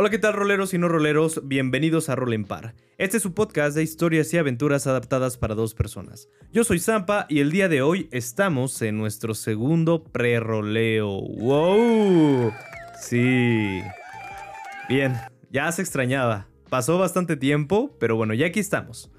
Hola, ¿qué tal roleros y no roleros? Bienvenidos a Rol en Par. Este es su podcast de historias y aventuras adaptadas para dos personas. Yo soy Zampa y el día de hoy estamos en nuestro segundo pre-roleo. ¡Wow! Sí. Bien, ya se extrañaba. Pasó bastante tiempo, pero bueno, ya aquí estamos.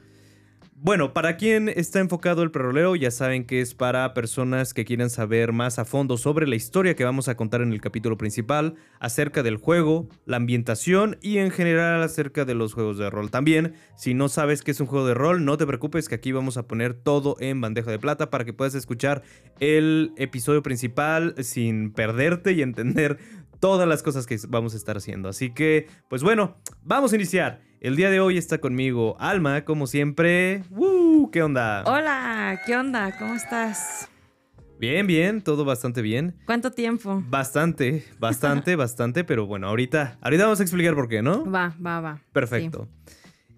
Bueno, para quien está enfocado el preroleo, ya saben que es para personas que quieran saber más a fondo sobre la historia que vamos a contar en el capítulo principal, acerca del juego, la ambientación y en general acerca de los juegos de rol. También, si no sabes qué es un juego de rol, no te preocupes que aquí vamos a poner todo en bandeja de plata para que puedas escuchar el episodio principal sin perderte y entender todas las cosas que vamos a estar haciendo. Así que, pues bueno, vamos a iniciar. El día de hoy está conmigo Alma, como siempre. ¡Woo! ¿Qué onda? Hola, ¿qué onda? ¿Cómo estás? Bien, bien, todo bastante bien. ¿Cuánto tiempo? Bastante, bastante, bastante, pero bueno, ahorita, ahorita vamos a explicar por qué, ¿no? Va, va, va. Perfecto.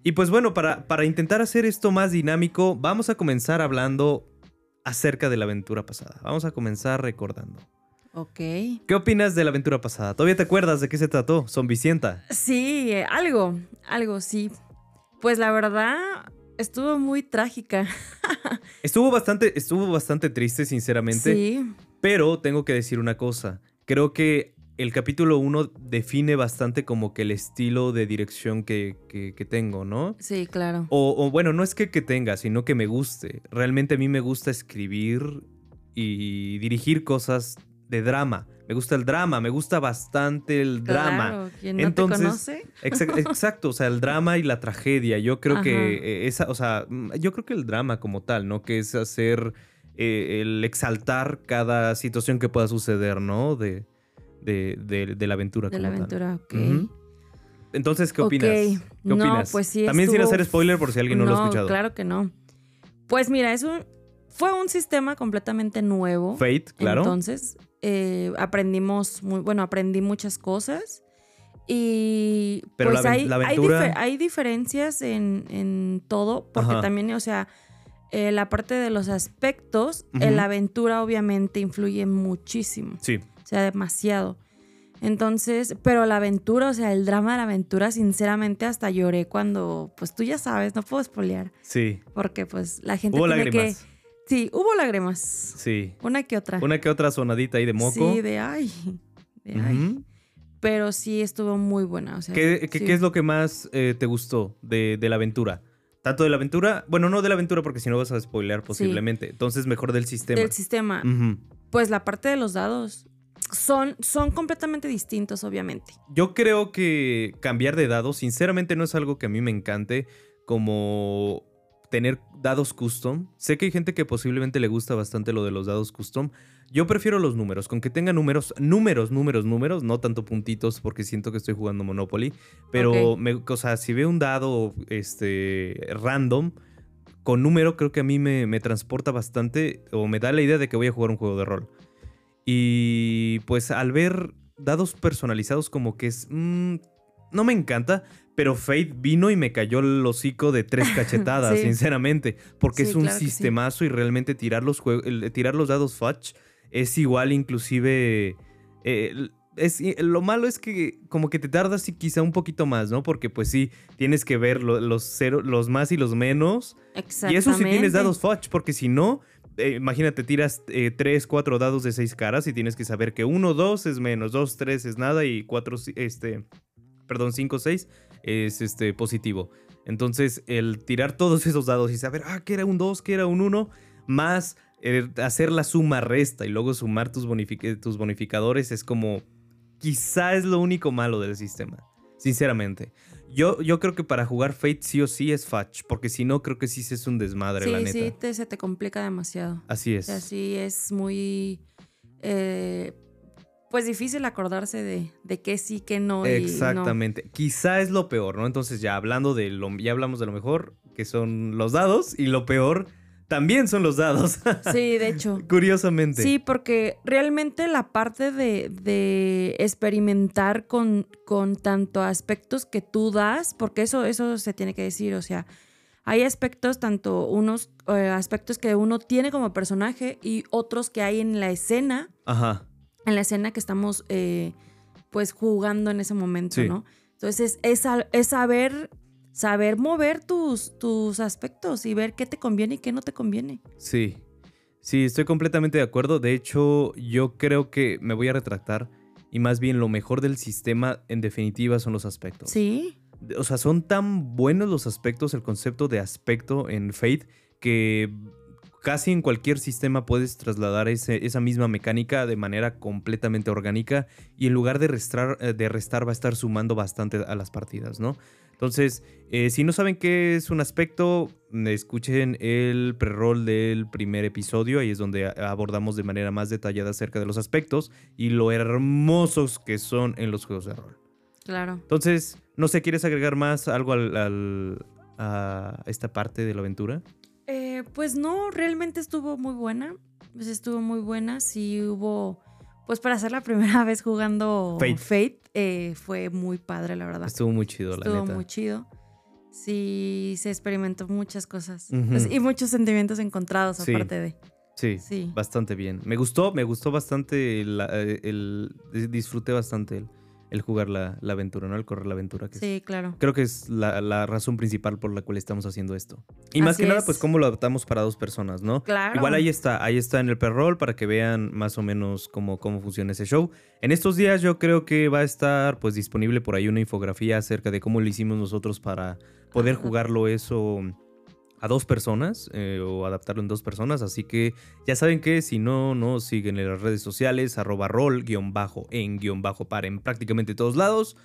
Y pues bueno, para, para intentar hacer esto más dinámico, vamos a comenzar hablando acerca de la aventura pasada. Vamos a comenzar recordando. Ok. ¿Qué opinas de la aventura pasada? ¿Todavía te acuerdas de qué se trató? Son Vicienta. Sí, eh, algo, algo, sí. Pues la verdad, estuvo muy trágica. estuvo bastante, estuvo bastante triste, sinceramente. Sí. Pero tengo que decir una cosa. Creo que el capítulo 1 define bastante como que el estilo de dirección que, que, tengo, ¿no? Sí, claro. O, o, bueno, no es que, que tenga, sino que me guste. Realmente a mí me gusta escribir y dirigir cosas de drama. Me gusta el drama, me gusta bastante el drama. Claro, ¿quién no Entonces, te conoce? exacto, o sea, el drama y la tragedia. Yo creo que eh, esa, o sea, mm, yo creo que el drama como tal, ¿no? Que es hacer eh, el exaltar cada situación que pueda suceder, ¿no? De, de, de, la aventura. De la aventura, ok. Entonces, ¿qué opinas? ¿Qué no, Pues sí, También sin hacer spoiler por si alguien no, lo ha escuchado. Claro que no. Pues mira, es un, fue un sistema completamente nuevo. Fate, claro. Entonces, eh, aprendimos, muy, bueno, aprendí muchas cosas. Y Pero pues la, hay, aventura... hay, diferencias en, todo, porque también, o sea, eh, la parte de los aspectos, en la aventura obviamente influye muchísimo. Sí. O sea, demasiado. Entonces, pero la aventura, o sea, el drama de la aventura, sinceramente hasta lloré cuando, pues tú ya sabes, no puedo espolear. Sí. Porque pues la gente Hubo tiene lágrimas. que Sí, hubo lágrimas. Sí. Una que otra. Una que otra sonadita ahí de moco. Sí, de ay. De ay. Pero sí estuvo muy buena. O sea, ¿Qué, es lo que más eh, te gustó de, la aventura? Tanto de la aventura, bueno, no de la aventura porque si no vas a spoilear posiblemente. Entonces, mejor del sistema. Del sistema. Pues la parte de los dados. Son, son completamente distintos, obviamente. Yo creo que cambiar de dados, sinceramente, no es algo que a mí me encante. Como tener dados custom. Sé que hay gente que posiblemente le gusta bastante lo de los dados custom. Yo prefiero los números, con que tenga números, números, números, números, no tanto puntitos porque siento que estoy jugando Monopoly, pero me, o sea, si veo un dado este random con número creo que a mí me, transporta bastante o me da la idea de que voy a jugar un juego de rol. Y pues al ver dados personalizados como que es mm, no me encanta, pero Fate vino y me cayó el hocico de tres cachetadas, sinceramente. Porque es un sistemazo y realmente tirar los, tirar los dados fudge es igual inclusive... Eh, es, lo malo es que como que te tardas y quizá un poquito más, ¿no? Porque pues sí, tienes que ver los, cero, los más y los menos. Y eso sí tienes dados fudge, porque si no, eh, imagínate, tiras eh, tres, cuatro dados de seis caras y tienes que saber que uno, dos es menos, dos, tres es nada y cuatro, este, perdón, cinco, seis es este, positivo. Entonces, el tirar todos esos dados y saber, ah, que era un 2, que era un 1, más eh, hacer la suma resta y luego sumar tus, tus bonificadores es como, quizá es lo único malo del sistema, sinceramente. Yo, yo creo que para jugar Fate sí o sí es Fetch, porque si no, creo que sí es un desmadre, la neta. Sí, sí, se te complica demasiado. Así es. Así es muy. Eh, pues difícil acordarse de, de qué sí, qué no. Exactamente. Quizá es lo peor, ¿no? Entonces ya hablando de lo, ya hablamos de lo mejor, que son los dados, y lo peor también son los dados. Sí, de hecho. Curiosamente. Sí, porque realmente la parte de, de experimentar con, con tanto aspectos que tú das, porque eso, eso se tiene que decir, o sea, hay aspectos, tanto unos eh, aspectos que uno tiene como personaje y otros que hay en la escena. Ajá en la escena que estamos eh, pues jugando en ese momento, ¿no? Entonces es, es saber, saber mover tus, tus aspectos y ver qué te conviene y qué no te conviene. Sí, sí, estoy completamente de acuerdo. De hecho, yo creo que me voy a retractar y más bien lo mejor del sistema en definitiva son los aspectos. Sí, O sea, son tan buenos los aspectos, el concepto de aspecto en Fate, que casi en cualquier sistema puedes trasladar ese- esa misma mecánica de manera completamente orgánica y en lugar de restar, eh, de restar va a estar sumando bastante a las partidas, ¿no? Entonces, eh, si no saben qué es un aspecto, mm, escuchen el pre-roll del primer episodio, ahí es donde abordamos de manera más detallada acerca de los aspectos y lo hermosos que son en los juegos de rol. claro. Entonces, no sé, ¿quieres agregar más algo al, al- a esta parte de la aventura? Eh, pues no, realmente estuvo muy buena. Pues estuvo muy buena. Sí hubo, pues para ser la primera vez jugando Fate. Fate, eh, fue muy padre, la verdad. Estuvo muy chido, la Estuvo neta. muy chido. Sí, se experimentó muchas cosas. Pues, y muchos sentimientos encontrados Sí. aparte de. Sí, Sí. bastante bien. Me gustó, me gustó bastante eh, el, disfruté bastante el, el jugar la, la aventura, ¿no? El correr la aventura. Que es- Sí, claro. creo que es la, la razón principal por la cual estamos haciendo esto. Y más que nada, es. pues cómo lo adaptamos para dos personas, ¿no? Claro. Igual ahí está, ahí está en el perrol para que vean más o menos cómo, cómo funciona ese show. En estos días yo creo que va a estar pues disponible por ahí una infografía acerca de cómo lo hicimos nosotros para poder Ajá. jugarlo eso a dos personas eh, o adaptarlo en dos personas. Así que ya saben que si no nos siguen en las redes sociales, arroba roll, guion bajo, en guion bajo para en prácticamente todos lados.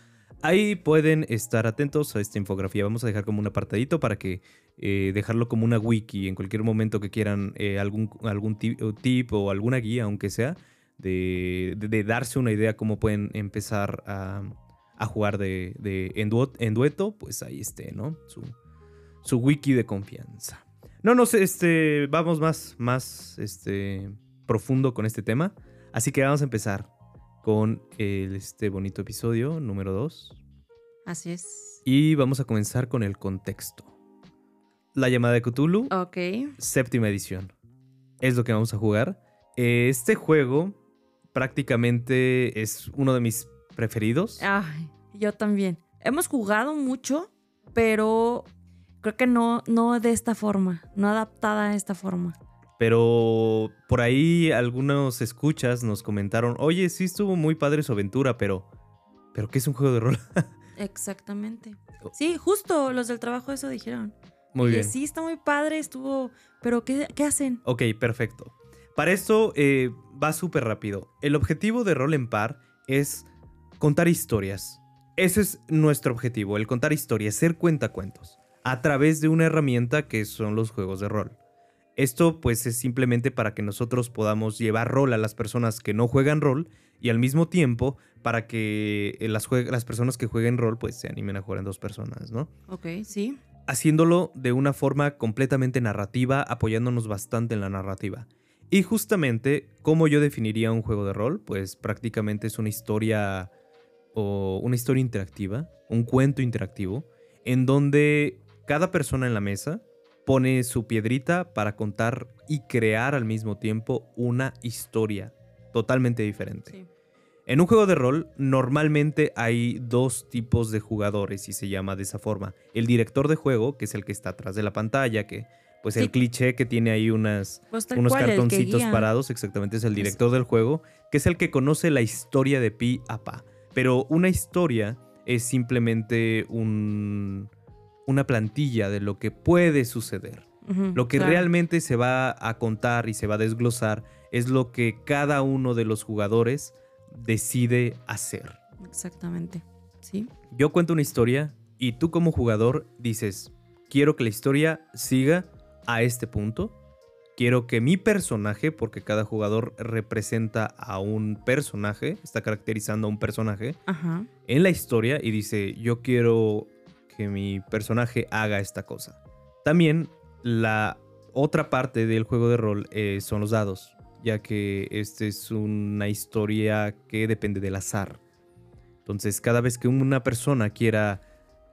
Ahí pueden estar atentos a esta infografía. Vamos a dejar como un apartadito para que eh, dejarlo como una wiki en cualquier momento que quieran eh, algún, algún tip, o alguna guía, aunque sea, de, darse una idea cómo pueden empezar a, jugar de, de- en, en dueto, pues ahí esté, ¿no? Su, su wiki de confianza. No, no sé, este, vamos más, más este, profundo con este tema. Así que vamos a empezar con el, este bonito episodio número 2. Así es. Y vamos a comenzar con el contexto. La llamada de Cthulhu, Ok. séptima edición. Es lo que vamos a jugar. Eh, Este juego prácticamente es uno de mis preferidos. Ay, yo también. Hemos jugado mucho, pero creo que no, no de esta forma, no adaptada a esta forma. Pero por ahí algunos escuchas nos comentaron, oye, sí estuvo muy padre su aventura, pero... ¿Pero qué es un juego de rol? Exactamente. Oh. Sí, justo los del trabajo eso dijeron. Muy Y bien. Sí, está muy padre, estuvo. Pero ¿qué, qué hacen? Ok, perfecto. Para esto eh, va súper rápido. El objetivo de Rol en Par es contar historias. Ese es nuestro objetivo, el contar historias, ser cuentacuentos, a través de una herramienta que son los juegos de rol. Esto pues es simplemente para que nosotros podamos llevar rol a las personas que no juegan rol y al mismo tiempo para que eh, las, las personas que jueguen rol pues se animen a jugar en dos personas, ¿no? Ok, sí. haciéndolo de una forma completamente narrativa, apoyándonos bastante en la narrativa. Y justamente, ¿cómo yo definiría un juego de rol? Pues prácticamente es una historia o una historia interactiva, un cuento interactivo, en donde cada persona en la mesa pone su piedrita para contar y crear al mismo tiempo una historia totalmente diferente. sí. En un juego de rol, normalmente hay dos tipos de jugadores y se llama de esa forma. El director de juego, que es el que está atrás de la pantalla, que pues el cliché que tiene ahí unas, Pues unos cual, cartoncitos parados, exactamente es el director del juego, que es el que conoce la historia de pi a pa. Pero una historia es simplemente un, una plantilla de lo que puede suceder. Lo que claro. realmente se va a contar y se va a desglosar es lo que cada uno de los jugadores decide hacer. Exactamente. Sí. Yo cuento una historia y tú como jugador dices, quiero que la historia siga a este punto. Quiero que mi personaje, porque cada jugador representa a un personaje, está caracterizando a un personaje Ajá. en la historia y dice, yo quiero que mi personaje haga esta cosa. También la otra parte del juego de rol eh, son los dados, ya que esta es una historia que depende del azar. Entonces, cada vez que una persona quiera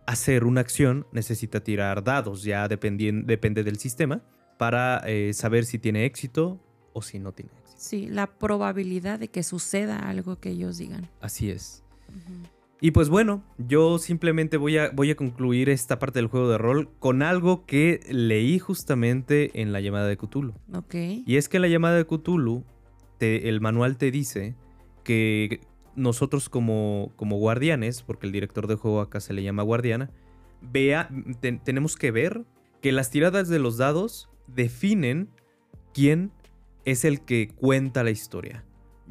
hacer una acción, necesita tirar dados, ya depende del sistema, para eh, saber si tiene éxito o si no tiene éxito. Sí, la probabilidad de que suceda algo que ellos digan. Así es. Y pues bueno, yo simplemente voy a, voy a concluir esta parte del juego de rol con algo que leí justamente en la llamada de Cthulhu. Ok. Y es que en la llamada de Cthulhu, te- el manual te dice que nosotros como, como guardianes, porque el director de juego acá se le llama guardiana, vea, te- tenemos que ver que las tiradas de los dados definen quién es el que cuenta la historia.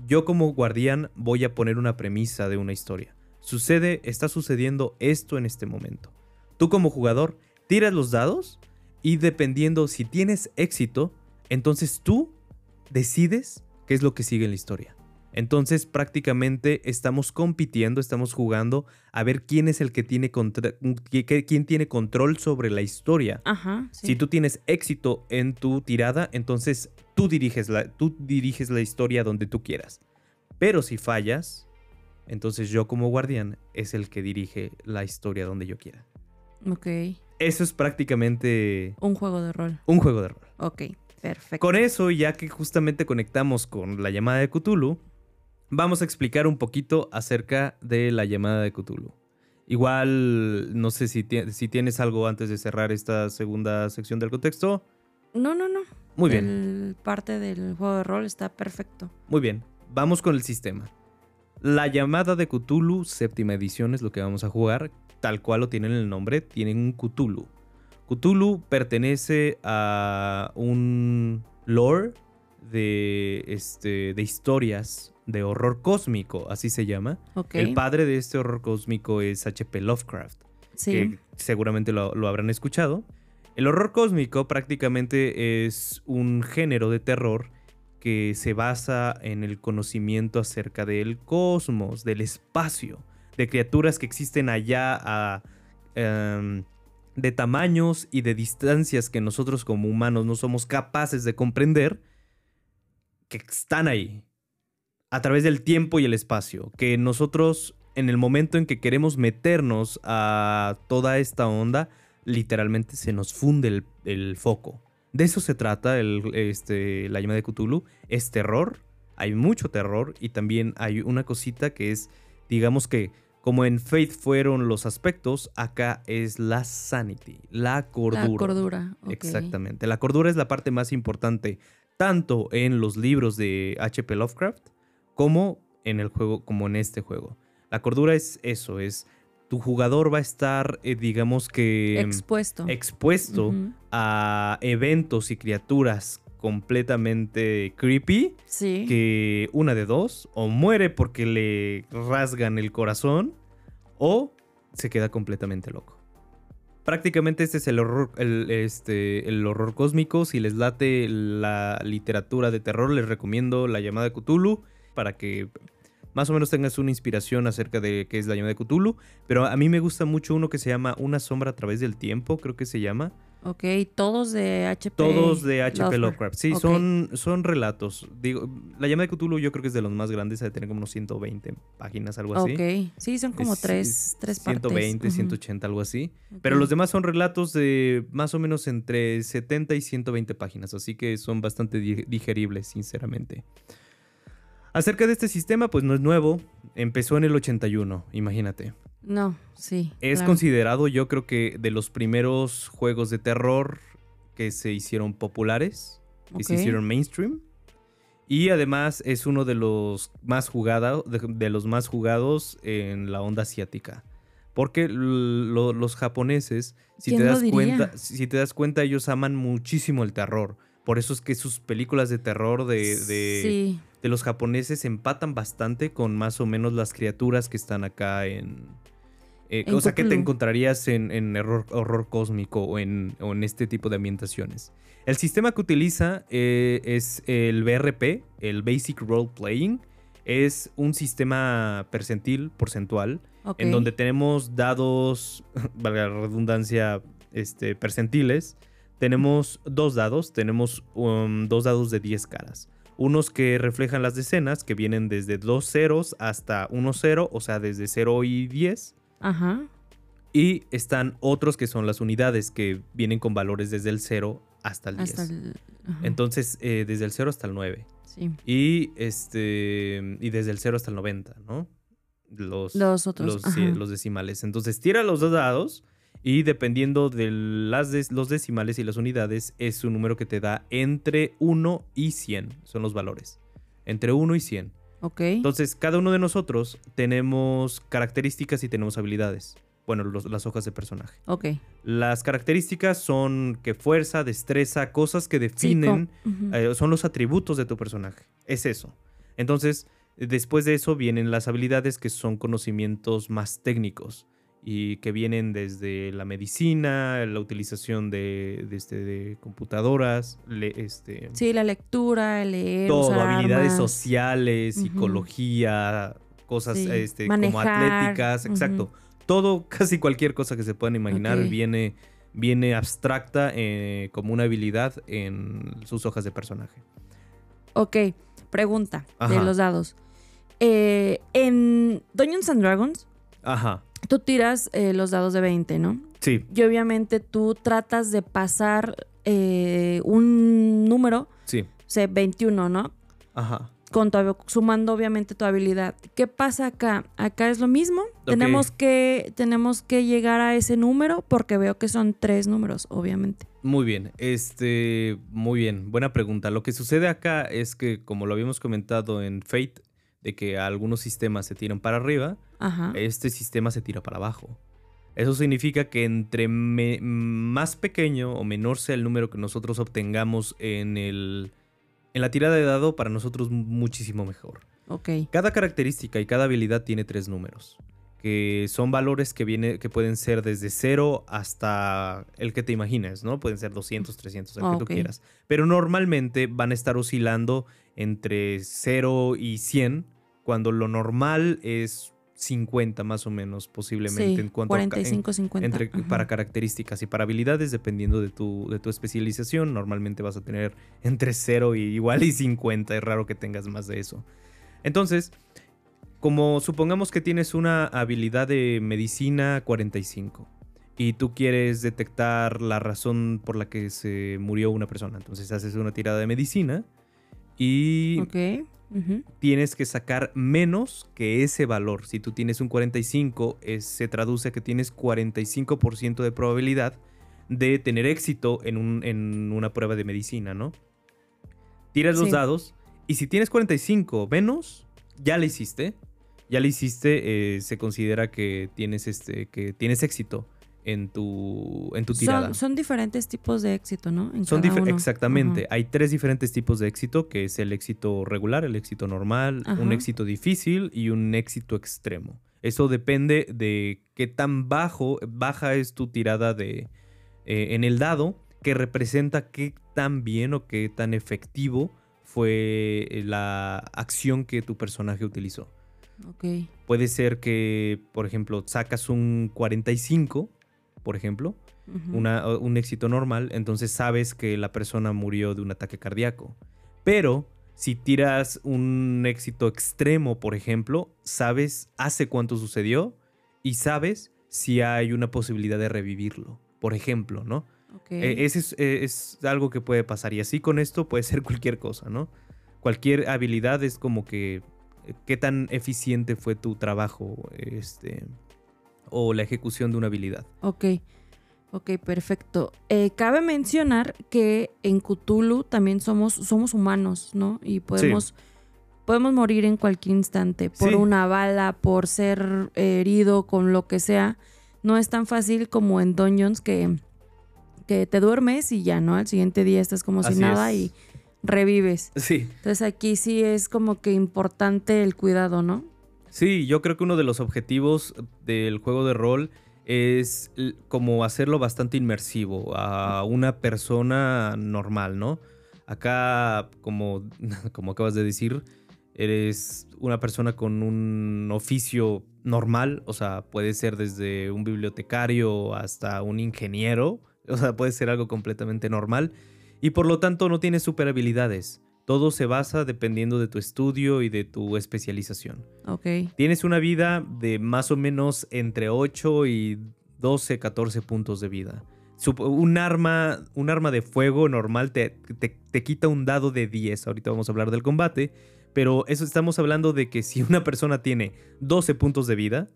Yo como guardián voy a poner una premisa de una historia. Sucede, está sucediendo esto en este momento. Tú como jugador tiras los dados y dependiendo si tienes éxito, entonces tú decides qué es lo que sigue en la historia. Entonces prácticamente estamos compitiendo, estamos jugando a ver quién es el que tiene contra- quién tiene control sobre la historia. Ajá. Sí. Si tú tienes éxito en tu tirada, entonces tú diriges la, tú diriges la historia donde tú quieras. Pero si fallas, entonces yo como guardián es el que dirige la historia donde yo quiera. Ok. Eso es prácticamente Un juego de rol. un juego de rol. Ok. Perfecto. Con eso, ya que justamente conectamos con la llamada de Cthulhu, vamos a explicar un poquito acerca de la llamada de Cthulhu. Igual, no sé si, ti- si tienes algo antes de cerrar esta segunda sección del contexto. No, no, no. Muy bien. El parte del juego de rol está perfecto. Muy bien, vamos con el sistema. La llamada de Cthulhu, séptima edición, es lo que vamos a jugar. Tal cual lo tienen en el nombre, tienen un Cthulhu. Cthulhu pertenece a un lore de, este, de historias de horror cósmico, así se llama. El padre de este horror cósmico es H.P. Lovecraft sí. que seguramente lo, lo habrán escuchado. El horror cósmico prácticamente es un género de terror que se basa en el conocimiento acerca del cosmos, del espacio, de criaturas que existen allá a, em, de tamaños y de distancias que nosotros como humanos no somos capaces de comprender, que están ahí, a través del tiempo y el espacio, que nosotros en el momento en que queremos meternos a toda esta onda, literalmente se nos funde el, el foco. De eso se trata el, este, la llama de Cthulhu. Es terror, hay mucho terror y también hay una cosita que es, digamos que como en Faith fueron los aspectos, acá es la sanity, la cordura. La cordura. Exactamente. La cordura es la parte más importante, tanto en los libros de H.P. Lovecraft como en el juego, como en este juego. La cordura es eso, es tu jugador va a estar, eh, digamos que Expuesto. expuesto a eventos y criaturas completamente creepy Sí. que una de dos, o muere porque le rasgan el corazón, o se queda completamente loco. Prácticamente este es el horror, el, este, el horror cósmico. Si les late la literatura de terror, les recomiendo La llamada de Cthulhu para que más o menos tengas una inspiración acerca de qué es la llamada de Cthulhu. Pero a mí me gusta mucho uno que se llama Una sombra a través del tiempo, creo que se llama. Ok, todos de HP. Todos de H.P. Lovecraft. Lovecraft. Sí, son, son relatos. Digo, la llamada de Cthulhu yo creo que es de los más grandes, ha de tener como unos 120 páginas, algo así. Ok, sí, son como Es- tres, es tres partes. 120, Ujú. 180, algo así. Pero los demás son relatos de más o menos entre 70 y 120 páginas, así que son bastante di- digeribles, sinceramente. Acerca de este sistema, pues no es nuevo, empezó en el 81, imagínate. No, sí. Es claro. considerado, yo creo que de los primeros juegos de terror que se hicieron populares, que se hicieron mainstream. Y además es uno de los más jugados, de, de los más jugados en la onda asiática. Porque lo- los japoneses, si te ¿Quién lo das cuenta, si te das cuenta, ellos aman muchísimo el terror. Por eso es que sus películas de terror de, de, Sí, de los japoneses empatan bastante con más o menos las criaturas que están acá en... eh, En o sea, que te encontrarías en, en horror, horror cósmico o en, o en este tipo de ambientaciones. El sistema que utiliza eh, es el BRP, el Basic Role Playing. Es un sistema percentil, porcentual, en donde tenemos dados, valga la redundancia, este, percentiles. Tenemos dos dados, tenemos um, dos dados de 10 caras. Unos que reflejan las decenas, que vienen desde dos ceros hasta 1 cero, o sea, desde 0 y 10. Ajá. Y están otros que son las unidades, que vienen con valores desde el 0 hasta el 10. Hasta el. ajá, Entonces, eh, desde el 0 hasta el 9. sí. Y, este, y desde el 0 hasta el 90, ¿no? los, Los otros, los, sí, los decimales. Entonces tira los dos dados y dependiendo de las los decimales y las unidades es un número que te da entre 1 y 100. Son los valores. Entre 1 y 100. Ok. Entonces, cada uno de nosotros tenemos características y tenemos habilidades. Bueno, los- las hojas de personaje. ok. Las características son que fuerza, destreza, cosas que Sí, definen, eh, son los atributos de tu personaje. Es eso. Entonces, después de eso vienen las habilidades que son conocimientos más técnicos y que vienen desde la medicina, la utilización de, de este, de computadoras, le- este, Sí, la lectura, el leer, todo, usar habilidades armas. sociales, psicología, cosas Sí, este, como atléticas, exacto. Todo, casi cualquier cosa que se puedan imaginar viene, viene abstracta eh, como una habilidad en sus hojas de personaje. Ok, pregunta de los dados. Eh, en Dungeons and Dragons, Ajá, tú tiras eh, los dados de 20, ¿no? sí, Y obviamente tú tratas de pasar eh, un número, sí, o sea, 21, ¿no? ajá. Con tu sumando obviamente tu habilidad. ¿Qué pasa acá? Acá es lo mismo. Tenemos, que, tenemos que llegar a ese número porque veo que son tres números, obviamente. Muy bien, este, muy bien, buena pregunta. Lo que sucede acá es que, como lo habíamos comentado en Fate, de que algunos sistemas se tiran para arriba, Ajá. este sistema se tira para abajo. Eso significa que entre más pequeño o menor sea el número que nosotros obtengamos en, el, en la tirada de dado, para nosotros muchísimo mejor. Ok. Cada característica y cada habilidad tiene tres números, que son valores que, viene, que pueden ser desde cero hasta el que te imagines, ¿no? Pueden ser 200, 300, el que tú quieras. Pero normalmente van a estar oscilando entre 0 y 100, cuando lo normal es 50 más o menos, posiblemente, Sí, en cuanto a ca- en- 45, 50. entre, para características y para habilidades, dependiendo de tu, de tu especialización, normalmente vas a tener entre 0 y igual y 50. Es raro que tengas más de eso. Entonces, como supongamos que tienes una habilidad de medicina 45 y tú quieres detectar la razón por la que se murió una persona, entonces haces una tirada de medicina y Tienes que sacar menos que ese valor. Si tú tienes un 45, es- se traduce a que tienes 45% de probabilidad de tener éxito en, un- en una prueba de medicina, ¿no? Tiras los dados y si tienes 45 o menos, ya le hiciste. Ya le hiciste, eh, se considera que tienes, este, que tienes éxito en tu, en tu tirada. Son, son diferentes tipos de éxito, ¿no? En Son cada uno. exactamente. Hay tres diferentes tipos de éxito, que es el éxito regular, el éxito normal, un éxito difícil y un éxito extremo. Eso depende de qué tan bajo, baja es tu tirada de eh, en el dado, que representa qué tan bien o qué tan efectivo fue eh, la acción que tu personaje utilizó. Ok. Puede ser que, por ejemplo, sacas un 45, por ejemplo, una- un éxito normal, entonces sabes que la persona murió de un ataque cardíaco. Pero si tiras un éxito extremo, por ejemplo, sabes hace cuánto sucedió y sabes si hay una posibilidad de revivirlo, por ejemplo, ¿no? Eh, ese es, eh, es algo que puede pasar y así con esto puede ser cualquier cosa, ¿no? Cualquier habilidad es como que qué tan eficiente fue tu trabajo este, o la ejecución de una habilidad. Ok, ok, perfecto. Eh, cabe mencionar que en Cthulhu también somos, somos humanos, ¿no? Y podemos, podemos morir en cualquier instante por Sí. una bala, por ser herido, con lo que sea. No es tan fácil como en Dungeons que, que te duermes y ya, ¿no? Al siguiente día estás como Así si nada es. y revives. Sí, Entonces aquí sí es como que importante el cuidado, ¿no? Sí, yo creo que uno de los objetivos del juego de rol es como hacerlo bastante inmersivo a una persona normal, ¿no? Acá, como, como acabas de decir, eres una persona con un oficio normal, o sea, puede ser desde un bibliotecario hasta un ingeniero, o sea, puede ser algo completamente normal, y por lo tanto no tienes super habilidades. Todo se basa dependiendo de tu estudio y de tu especialización. Ok. Tienes una vida de más o menos entre 8 y 12, 14 puntos de vida. Un arma, un arma de fuego normal te, te- te quita un dado de 10. Ahorita vamos a hablar del combate. Pero eso estamos hablando de que si una persona tiene 12 puntos de vida,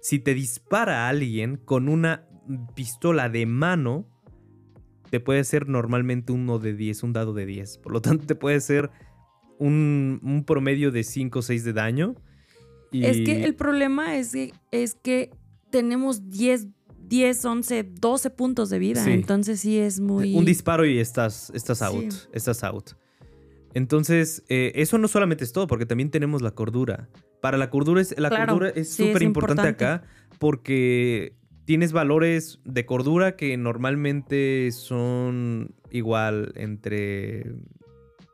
si te dispara a alguien con una pistola de mano, te puede ser normalmente uno de 10, un dado de 10. Por lo tanto, te puede ser un, promedio de 5 o 6 de daño. Es que el problema es que, es que tenemos 10, 10, 11, 12 puntos de vida. Entonces sí es muy... Un disparo y estás, estás out. Estás out. Entonces, eh, eso no solamente es todo, porque también tenemos la cordura. Para la cordura es la cordura es súper importante acá porque tienes valores de cordura que normalmente son igual entre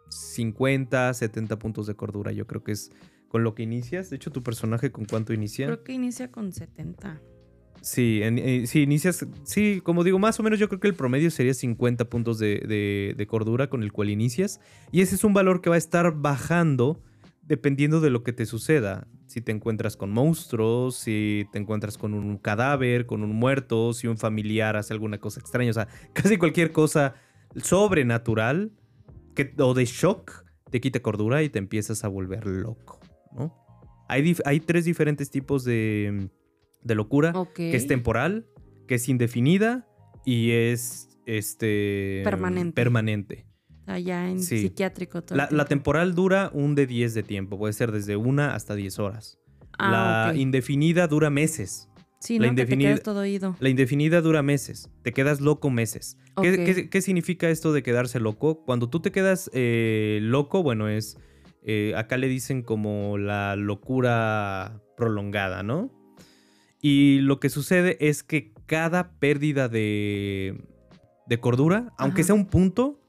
50, 70 puntos de cordura. Yo creo que es con lo que inicias. De hecho, tu personaje con cuánto inicia? Creo que inicia con 70. Sí, eh, sí, inicias. Sí, como digo, más o menos yo creo que el promedio sería 50 puntos de, de, cordura con el cual inicias. Y ese es un valor que va a estar bajando dependiendo de lo que te suceda. Si te encuentras con monstruos, si te encuentras con un cadáver, con un muerto, si un familiar hace alguna cosa extraña. O sea, casi cualquier cosa sobrenatural o de shock te quita cordura y te empiezas a volver loco, ¿no? Hay, hay tres diferentes tipos de, de locura, que es temporal, que es indefinida y es este permanente. permanente. Allá en psiquiátrico. Todo la, la, temporal dura un de 10 de tiempo, puede ser desde una hasta 10 horas. Ah, la indefinida dura meses. Sí, la indefinida, todo oído. La indefinida dura meses. Te quedas loco meses. ¿Qué, significa esto de quedarse loco? Cuando tú te quedas eh, loco, bueno, es. Eh, acá le dicen como la locura prolongada, ¿no? Y lo que sucede es que cada pérdida de, de cordura, aunque sea un punto,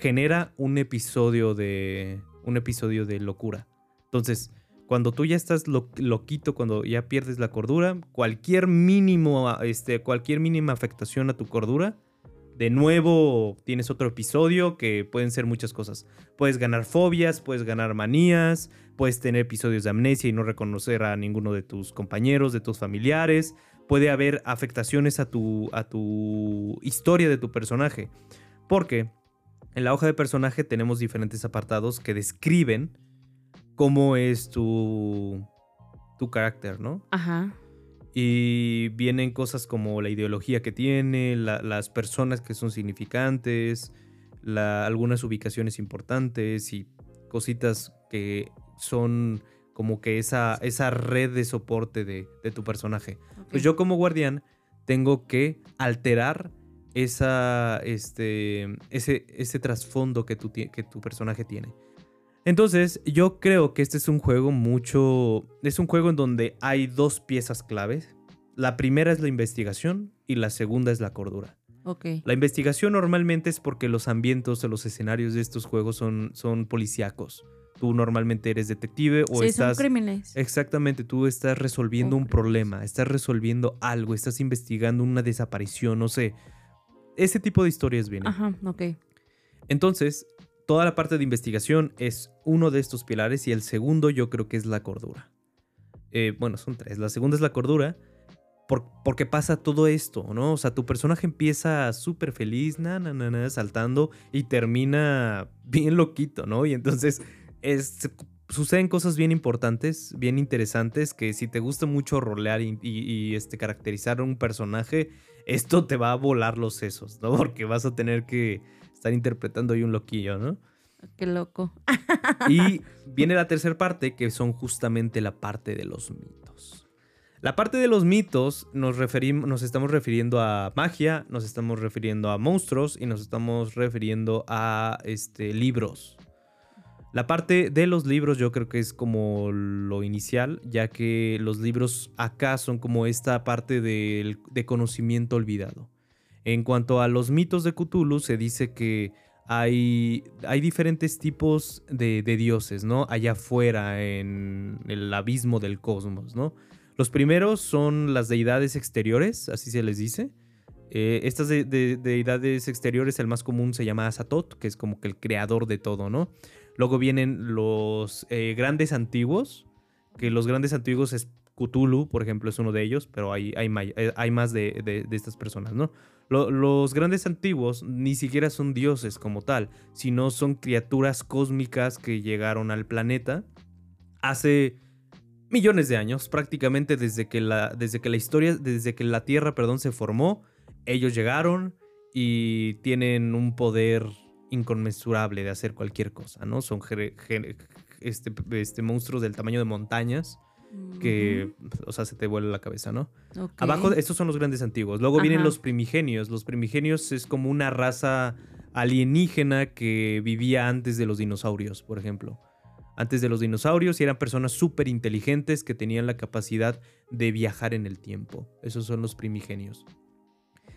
genera un episodio de. un episodio de locura. Entonces, cuando tú ya estás loquito, cuando ya pierdes la cordura, cualquier mínimo, este, cualquier mínima afectación a tu cordura, de nuevo tienes otro episodio que pueden ser muchas cosas. Puedes ganar fobias, puedes ganar manías, puedes tener episodios de amnesia y no reconocer a ninguno de tus compañeros, de tus familiares. Puede haber afectaciones a tu, a tu historia de tu personaje. Porque en la hoja de personaje tenemos diferentes apartados que describen cómo es tu, tu carácter, ¿no? Ajá. Y vienen cosas como la ideología que tiene, las personas que son significantes, algunas ubicaciones importantes y cositas que son como que esa, esa red de soporte de, tu personaje. Pues yo como guardián tengo que alterar esa, este, ese, ese trasfondo que que tu personaje tiene. Entonces, yo creo que este es un juego mucho... Es un juego en donde hay dos piezas claves. La primera es la investigación y la segunda es la cordura. Okay. La investigación normalmente es porque los ambientes o los escenarios de estos juegos son, son policíacos. Tú normalmente eres detective o sí, estás... Son crímenes. Exactamente, tú estás resolviendo un problema, estás resolviendo algo, estás investigando una desaparición, no sé. Ese tipo de historias vienen. Ajá, ok. Entonces, toda la parte de investigación es uno de estos pilares y el segundo yo creo que es la cordura. Eh, bueno, son tres. La segunda es la cordura porque pasa todo esto, ¿no? O sea, tu personaje empieza súper feliz, na, na, na, saltando y termina bien loquito, ¿no? Y entonces suceden cosas bien importantes, bien interesantes, que si te gusta mucho rolear y, este, caracterizar a un personaje, esto te va a volar los sesos, ¿no? Porque vas a tener que estar interpretando ahí un loquillo, ¿no? Qué loco. Y viene la tercera parte, que son justamente la parte de los mitos. La parte de los mitos nos, referimos, nos estamos refiriendo a magia, nos estamos refiriendo a monstruos y nos estamos refiriendo a este, libros. La parte de los libros yo creo que es como lo inicial, ya que los libros acá son como esta parte de, conocimiento olvidado. En cuanto a los mitos de Cthulhu, se dice que hay, hay diferentes tipos de, dioses, ¿no? Allá afuera, en el abismo del cosmos, ¿no? Los primeros son las deidades exteriores, así se les dice. Eh, estas deidades exteriores, el más común se llama Asatot, que es como que el creador de todo, ¿no? Luego vienen los eh, grandes antiguos, que los grandes antiguos es Cthulhu, por ejemplo, es uno de ellos, pero hay, hay, eh, más de, de, estas personas, ¿no? los grandes antiguos ni siquiera son dioses como tal, sino son criaturas cósmicas que llegaron al planeta hace millones de años, prácticamente desde que la, desde que la historia, desde que la Tierra, perdón, se formó, ellos llegaron y tienen un poder inconmensurable de hacer cualquier cosa, ¿no? Son este, este, monstruos del tamaño de montañas que, o sea, se te vuela la cabeza, ¿no? Abajo, estos son los grandes antiguos. Luego vienen los primigenios. Los primigenios es como una raza alienígena que vivía antes de los dinosaurios, por ejemplo. Antes de los dinosaurios y eran personas súper inteligentes que tenían la capacidad de viajar en el tiempo. Esos son los primigenios.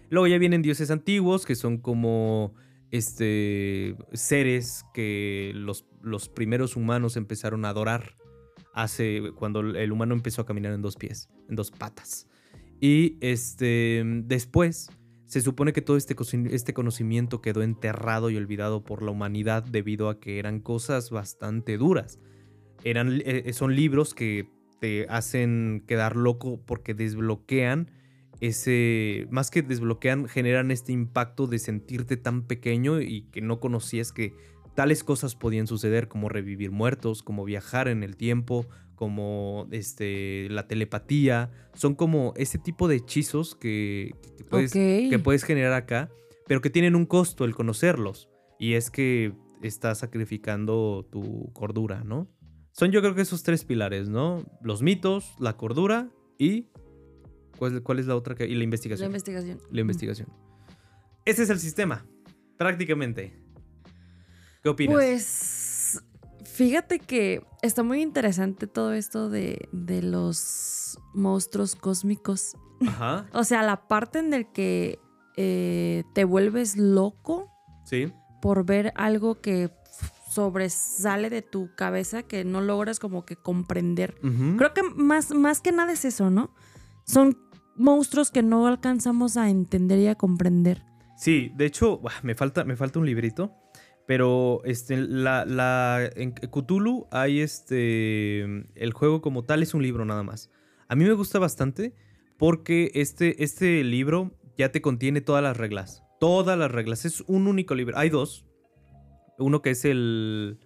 Luego ya vienen dioses antiguos, que son como este, seres que los, los primeros humanos empezaron a adorar hace cuando el humano empezó a caminar en dos pies, en dos patas. Y este, después se supone que todo este, este conocimiento quedó enterrado y olvidado por la humanidad debido a que eran cosas bastante duras. Eran, eh, son libros que te hacen quedar loco porque desbloquean ese, más que desbloquean, generan este impacto de sentirte tan pequeño y que no conocías que tales cosas podían suceder, como revivir muertos, como viajar en el tiempo, como este, la telepatía. Son como ese tipo de hechizos que, puedes, que puedes generar acá, pero que tienen un costo el conocerlos. Y es que estás sacrificando tu cordura, ¿no? Son yo creo que esos tres pilares, ¿no? Los mitos, la cordura y ¿Cuál, es la otra? Que, y la investigación. La investigación. La investigación. Ese es el sistema, prácticamente. ¿Qué opinas? Pues fíjate que está muy interesante todo esto de, los monstruos cósmicos. Ajá. o sea, la parte en la que eh, te vuelves loco. Sí. Por ver algo que sobresale de tu cabeza que no logras como que comprender. Creo que más, más que nada es eso, ¿no? Son monstruos que no alcanzamos a entender y a comprender. Sí, de hecho, me falta, me falta un librito. Pero este, la, la, en Cthulhu hay este. El juego como tal es un libro nada más. A mí me gusta bastante porque este, este libro ya te contiene todas las reglas. Todas las reglas. Es un único libro. Hay dos. Uno que es el,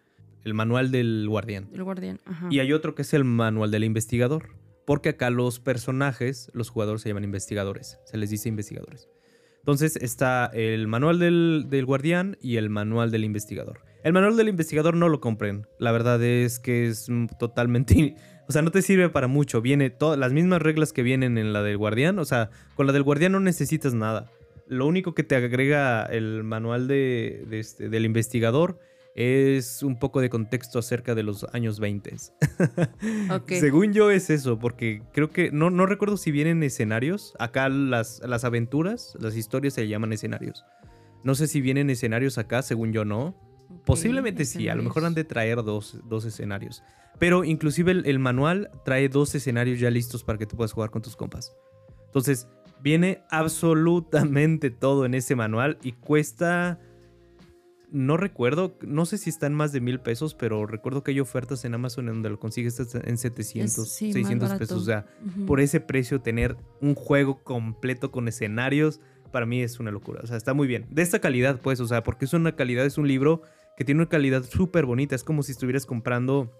el manual del guardián. El guardián, ajá. Y hay otro que es el manual del investigador porque acá los personajes, los jugadores se llaman investigadores, se les dice investigadores. Entonces está el manual del, guardián y el manual del investigador. El manual del investigador no lo compren, la verdad es que es totalmente... O sea, no te sirve para mucho, viene todas las mismas reglas que vienen en la del guardián, o sea, con la del guardián no necesitas nada. Lo único que te agrega el manual de, este, del investigador es un poco de contexto acerca de los años 20. Según yo es eso, porque creo que no, no recuerdo si vienen escenarios. Acá las, las aventuras, las historias se llaman escenarios. No sé si vienen escenarios acá, según yo no. Posiblemente sí, a lo mejor han de traer dos, escenarios. Pero inclusive el, el, manual trae dos escenarios ya listos para que tú puedas jugar con tus compas. Entonces, viene absolutamente todo en ese manual y cuesta no recuerdo, no sé si está en más de mil pesos, pero recuerdo que hay ofertas en Amazon en donde lo consigues en 700, 600 pesos. O sea, por ese precio tener un juego completo con escenarios, para mí es una locura. O sea, está muy bien. De esta calidad, pues, o sea, porque es una calidad, es un libro que tiene una calidad súper bonita. Es como si estuvieras comprando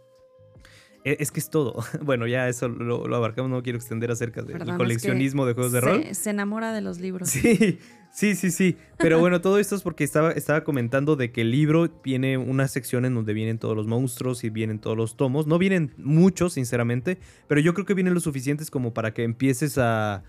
es que es todo. Bueno, ya eso lo, abarcamos, no quiero extender acerca del coleccionismo de juegos de rol. Se enamora de los libros. Sí, sí, sí, sí. Pero bueno, todo esto es porque estaba, estaba comentando de que el libro tiene una sección en donde vienen todos los monstruos y vienen todos los tomos. No vienen muchos, sinceramente, pero yo creo que vienen lo suficientes como para que empieces a,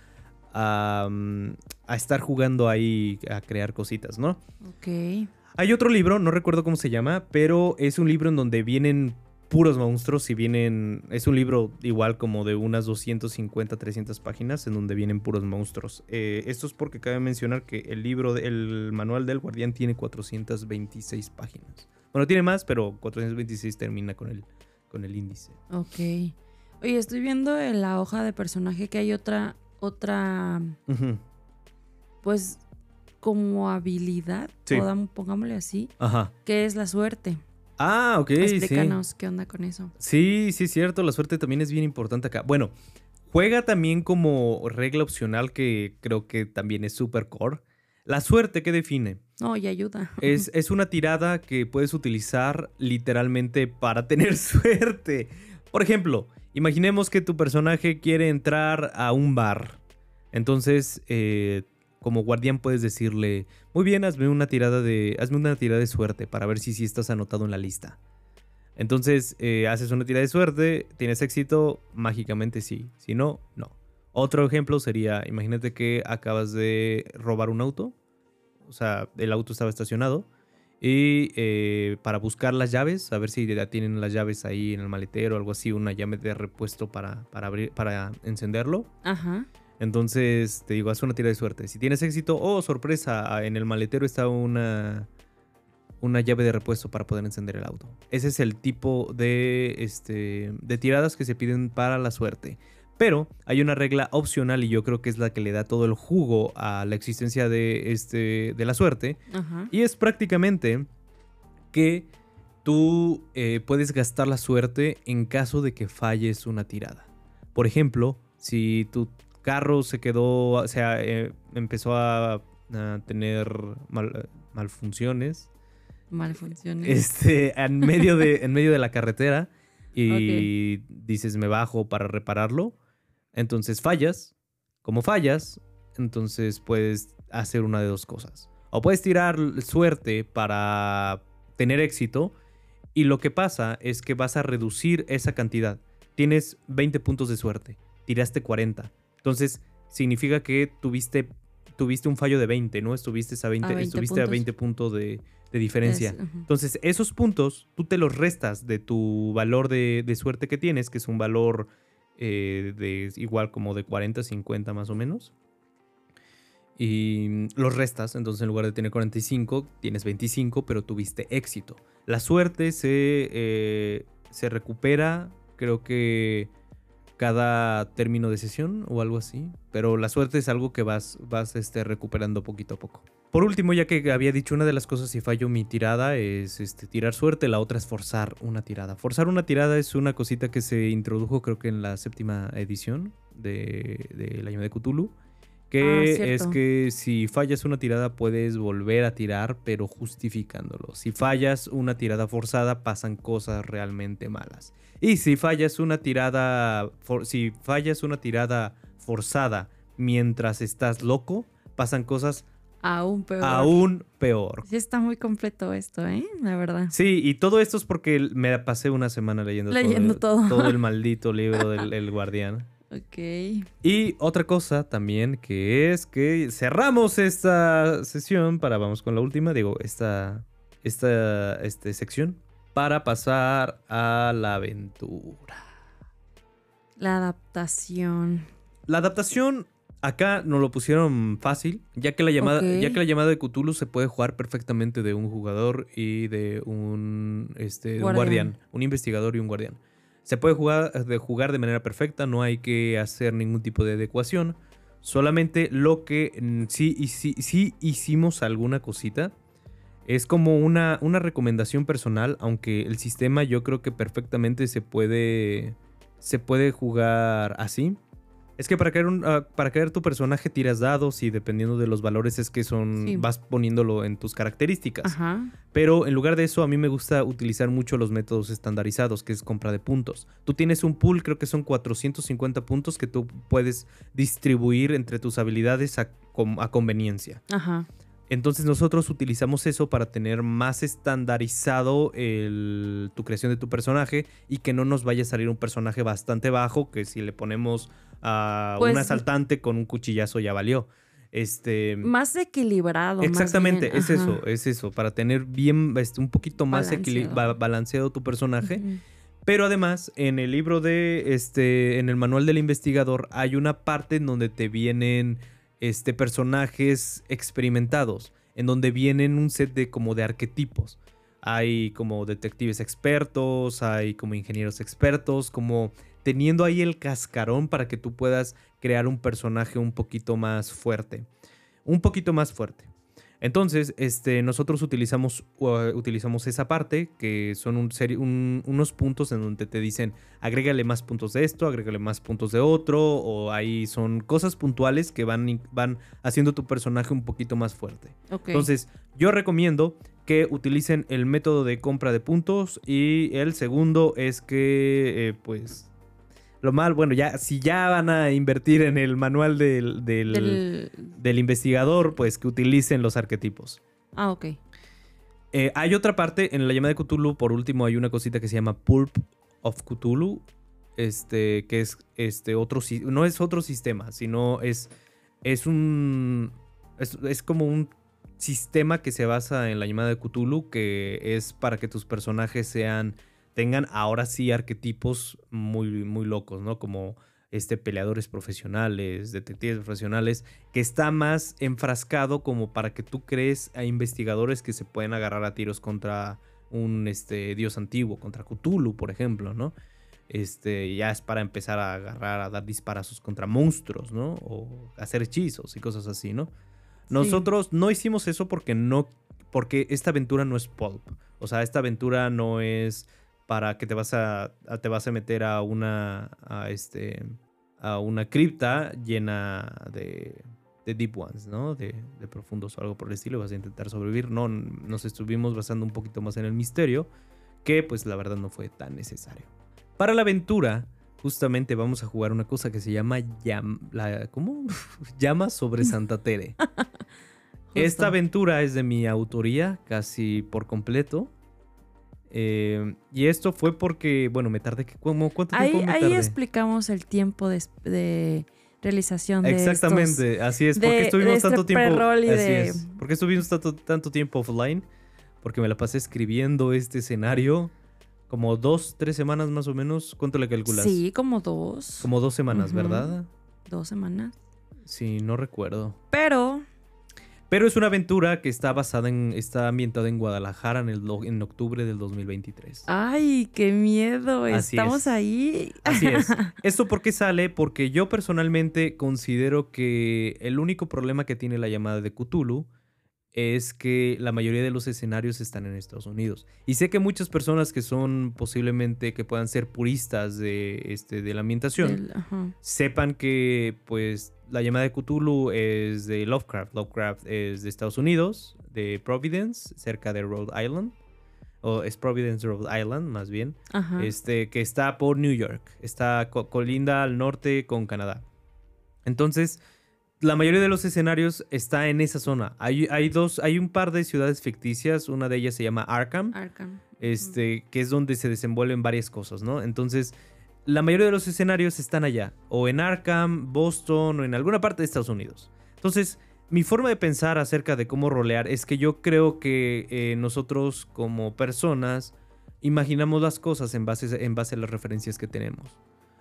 a, mm, a estar jugando ahí, a crear cositas, ¿no? Ok. Hay otro libro, no recuerdo cómo se llama, pero es un libro en donde vienen puros monstruos y vienen, es un libro igual como de unas 250, 300 páginas en donde vienen puros monstruos. Eh, esto es porque cabe mencionar que el libro, el manual del guardián tiene 426 páginas. Bueno, tiene más, pero 426 termina con el, con el índice. Ok. Oye, estoy viendo en la hoja de personaje que hay otra, otra, pues, como habilidad, pongámosle así, Ajá. que es la suerte. Ah, ok. Explícanos qué onda con eso. Sí, sí, es cierto. La suerte también es bien importante acá. Bueno, Juega también como regla opcional que creo que también es super core. La suerte que define. No, y ayuda. Es, es una tirada que puedes utilizar literalmente para tener suerte. Por ejemplo, imaginemos que tu personaje quiere entrar a un bar. Entonces, eh, como guardián puedes decirle, muy bien, hazme una tirada de, hazme una tirada de suerte para ver si sí estás anotado en la lista. Entonces, eh, haces una tirada de suerte, tienes éxito, mágicamente sí. Si no, no. Otro ejemplo sería, imagínate que acabas de robar un auto. O sea, el auto estaba estacionado. Y eh, para buscar las llaves, a ver si ya tienen las llaves ahí en el maletero o algo así, una llave de repuesto para, para, abrir, para encenderlo. Ajá. Entonces, te digo, haz una tira de suerte. Si tienes éxito, oh, sorpresa, en el maletero está una, una llave de repuesto para poder encender el auto. Ese es el tipo de, este, de tiradas que se piden para la suerte. Pero hay una regla opcional y yo creo que es la que le da todo el jugo a la existencia de, este, de la suerte. Ajá. Y es prácticamente que tú eh, puedes gastar la suerte en caso de que falles una tirada. Por ejemplo, si tu carro se quedó, o sea, eh, empezó a, a tener mal- malfunciones Malfunciones. este, en, medio de, en medio de la carretera y dices me bajo para repararlo, entonces fallas. Como fallas, entonces puedes hacer una de dos cosas. O puedes tirar suerte para tener éxito y lo que pasa es que vas a reducir esa cantidad. Tienes 20 puntos de suerte, tiraste 40. Entonces significa que tuviste, tuviste un fallo de 20, ¿no? Estuviste a 20, A 20 estuviste a puntos. 20 puntos de, de diferencia. Es-. Entonces, esos puntos tú te los restas de tu valor de, de suerte que tienes, que es un valor eh, de igual como de 40, 50 más o menos. Y los restas, entonces en lugar de tener 45, tienes 25, pero tuviste éxito. La suerte se, eh, se recupera, creo que cada término de sesión o algo así. Pero la suerte es algo que vas, vas este, recuperando poquito a poco. Por último, ya que había dicho una de las cosas si fallo mi tirada es este, tirar suerte, la otra es forzar una tirada. Forzar una tirada es una cosita que se introdujo creo que en la séptima edición de, de La llama de Cthulhu. Que Ah, es cierto. que si fallas una tirada puedes volver a tirar, pero justificándolo. Si fallas una tirada forzada, pasan cosas realmente malas. Y si fallas una tirada. for- si fallas una tirada forzada mientras estás loco, pasan cosas Aún peor. aún peor. Sí está muy completo esto, ¿eh? La verdad. Sí, y todo esto es porque me pasé una semana leyendo, Leyendo todo. todo el maldito libro del el guardián. Ok. Y otra cosa también que es que cerramos esta sesión para, vamos con la última, digo, esta, esta este, sección para pasar a la aventura. La adaptación. La adaptación acá nos lo pusieron fácil, ya que la llamada, ya que la llamada de Cthulhu se puede jugar perfectamente de un jugador y de un, este, un guardián, un investigador y un guardián. Se puede jugar de, jugar de manera perfecta, no hay que hacer ningún tipo de adecuación. Solamente lo que mm, sí, sí, sí hicimos alguna cosita. Es como una, una recomendación personal, aunque el sistema yo creo que perfectamente se puede, se puede jugar así. Es que para crear, un, ah, para crear tu personaje tiras dados y dependiendo de los valores es que son Sí. vas poniéndolo en tus características. Ajá. Pero en lugar de eso, a mí me gusta utilizar mucho los métodos estandarizados, que es compra de puntos. Tú tienes un pool, creo que son 450 puntos que tú puedes distribuir entre tus habilidades a, a conveniencia. Ajá. Entonces nosotros utilizamos eso para tener más estandarizado el- tu creación de tu personaje y que no nos vaya a salir un personaje bastante bajo que si le ponemos a Pues- un asaltante con un cuchillazo ya valió. Este, Más equilibrado. Exactamente, es eso, es eso, para tener bien, este, un poquito más Balanceado. ba- balanceado tu personaje. Pero además, en el libro de, este, en el manual del investigador, hay una parte en donde te vienen, este, personajes experimentados, en donde vienen un set de como de arquetipos. Hay como detectives expertos, hay como ingenieros expertos, como teniendo ahí el cascarón para que tú puedas crear un personaje un poquito más fuerte. Un poquito más fuerte. Entonces, este, nosotros utilizamos, uh, utilizamos esa parte, que son un unos puntos en donde te dicen, agrégale más puntos de esto, agrégale más puntos de otro, o ahí son cosas puntuales que van, van haciendo tu personaje un poquito más fuerte. Entonces, yo recomiendo que utilicen el método de compra de puntos y el segundo es que, eh, pues, lo mal, bueno, ya si ya van a invertir en el manual del, del, Del- del investigador, pues que utilicen los arquetipos. Ah, ok. Eh, hay otra parte en la llamada de Cthulhu, por último, hay una cosita que se llama Pulp of Cthulhu, este, que es este otro, no es otro sistema, sino es, es un, es, es como un sistema que se basa en la llamada de Cthulhu, que es para que tus personajes sean, tengan ahora sí arquetipos muy, muy locos, ¿no? Como este, peleadores profesionales, detectives profesionales, que está más enfrascado como para que tú crees a investigadores que se pueden agarrar a tiros contra un este, dios antiguo, contra Cthulhu, por ejemplo, ¿no? Este, ya es para empezar a agarrar, a dar disparazos contra monstruos, ¿no? O hacer hechizos y cosas así, ¿no? Nosotros no hicimos eso porque no, porque esta aventura no es pulp. O sea, esta aventura no es para que te vas a, a- te vas a meter a una, a este, a una cripta llena de, de deep ones, ¿no? De, de profundos o algo por el estilo. Vas a intentar sobrevivir. No, nos estuvimos basando un poquito más en el misterio, que pues la verdad no fue tan necesario. Para la aventura, justamente vamos a jugar una cosa que se llama llam- la, ¿cómo? Llama sobre Santa Tere. Esta aventura es de mi autoría, casi por completo. Eh, y esto fue porque, bueno, me tardé. ¿cómo, ¿Cuánto Ahí, tiempo me ahí tardé? explicamos el tiempo de, de realización de Exactamente, así es. de- porque de estuvimos este tanto tiempo. así es. Porque estuvimos tanto, tanto tiempo offline. Porque me la pasé escribiendo este escenario. Como dos, tres semanas más o menos. ¿Cuánto le calculas? Sí, como dos. Como dos semanas. ¿verdad? Dos semanas. Sí, no recuerdo. Pero Pero es una aventura que está basada en. está ambientada en Guadalajara en, el, en octubre del 2023. Ay, qué miedo. Así Estamos es. ahí. Así es. ¿Esto por qué sale? Porque yo personalmente considero que el único problema que tiene la llamada de Cthulhu es que la mayoría de los escenarios están en Estados Unidos. Y sé que muchas personas que son posiblemente que puedan ser puristas de, este, de la ambientación, sepan que pues la llamada de Cthulhu es de Lovecraft. Lovecraft es de Estados Unidos, de Providence, cerca de Rhode Island. O es Providence, Rhode Island, más bien Ajá. este, que está por New York. Está co- colinda al norte con Canadá. Entonces, la mayoría de los escenarios está en esa zona. Hay, hay dos, hay un par de ciudades ficticias. Una de ellas se llama Arkham, Arkham. este, que es donde se desenvuelven varias cosas, ¿no? Entonces, la mayoría de los escenarios están allá, o en Arkham, Boston, o en alguna parte de Estados Unidos. Entonces, mi forma de pensar acerca de cómo rolear es que yo creo que eh, nosotros como personas imaginamos las cosas en base, en base a las referencias que tenemos.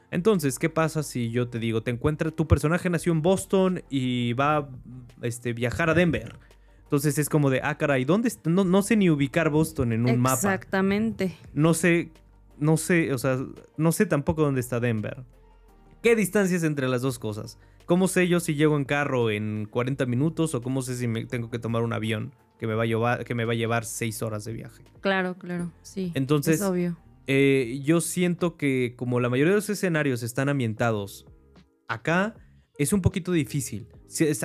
Entonces, ¿qué pasa si yo te digo, te encuentras, tu personaje nació en Boston y va a este, viajar a Denver? Entonces es como de, ah, caray, ¿dónde está? No, no sé ni ubicar Boston en un mapa Exactamente. no sé, no sé, o sea, no sé tampoco dónde está Denver. ¿Qué distancias entre las dos cosas? ¿Cómo sé yo si llego en carro en 40 minutos o cómo sé si me tengo que tomar un avión que me va a llevar, que me va a llevar 6 horas de viaje? Claro, claro. Sí. Entonces, es obvio. Eh, yo siento que como la mayoría de los escenarios están ambientados acá, es un poquito difícil.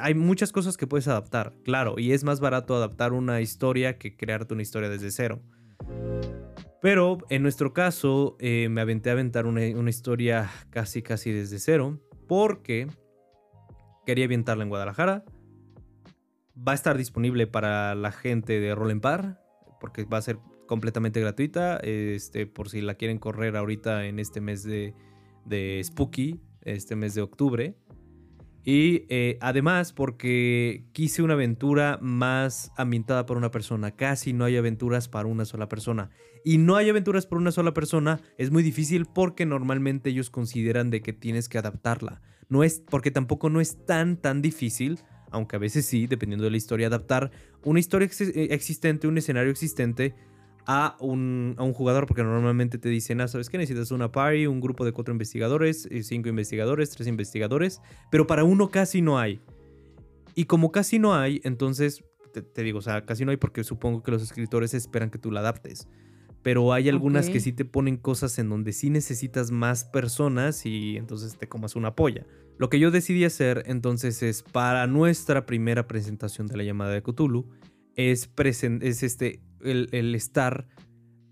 Hay muchas cosas que puedes adaptar, claro, y es más barato adaptar una historia que crearte una historia desde cero. Pero en nuestro caso, eh, me aventé a aventar una, historia casi, casi desde cero, porque quería aventarla en Guadalajara. Va a estar disponible para la gente de Roll porque va a ser completamente gratuita. Este, por si la quieren correr ahorita en este mes de, de Spooky, este mes de octubre. Y eh, además porque quise una aventura más ambientada por una persona. Casi no hay aventuras para una sola persona. Y no hay aventuras por una sola persona es muy difícil porque normalmente ellos consideran de que tienes que adaptarla. No es porque tampoco no es tan tan difícil, aunque a veces sí, dependiendo de la historia, adaptar una historia ex- existente, un escenario existente a un, a un jugador, porque normalmente te dicen, ah, ¿sabes qué? Necesitas una party, un grupo de cuatro investigadores, eh, cinco investigadores, tres investigadores, pero para uno casi no hay. Y como casi no hay, entonces te, te digo, o sea, casi no hay porque supongo que los escritores esperan que tú la adaptes. Pero hay algunas que sí te ponen cosas en donde sí necesitas más personas y entonces te comas una polla. Lo que yo decidí hacer entonces es para nuestra primera presentación de la llamada de Cthulhu, es, es este, el, el estar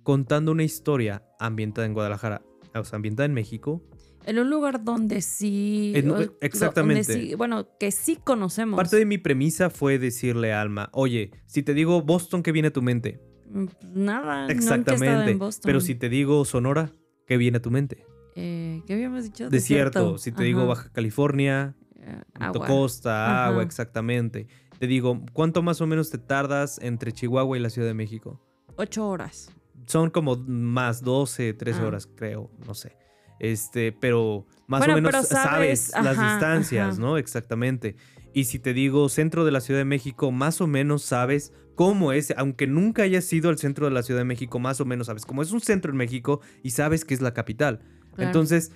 contando una historia ambientada en Guadalajara, o sea, ambientada en México. En un lugar donde sí. En- o- donde exactamente. sí- bueno, que sí conocemos. Parte de mi premisa fue decirle a Alma, oye, si te digo Boston, ¿qué viene a tu mente? Mm, Nada. Nunca he Exactamente. en Boston. Pero si te digo Sonora, ¿qué viene a tu mente? Eh, ¿Qué habíamos dicho? Desierto. Si te digo. Baja California, Eh, agua. costa, agua, exactamente. Te digo, ¿cuánto más o menos te tardas entre Chihuahua y la Ciudad de México? Ocho horas. Son como más 12, 13 Ah. horas, creo, no sé. Este, pero más Bueno, o menos sabes, las distancias, ajá. ¿no? Exactamente. Y si te digo centro de la Ciudad de México, más o menos sabes cómo es, aunque nunca hayas sido al centro de la Ciudad de México, más o menos sabes cómo es un centro en México y sabes que es la capital. Claro. Entonces,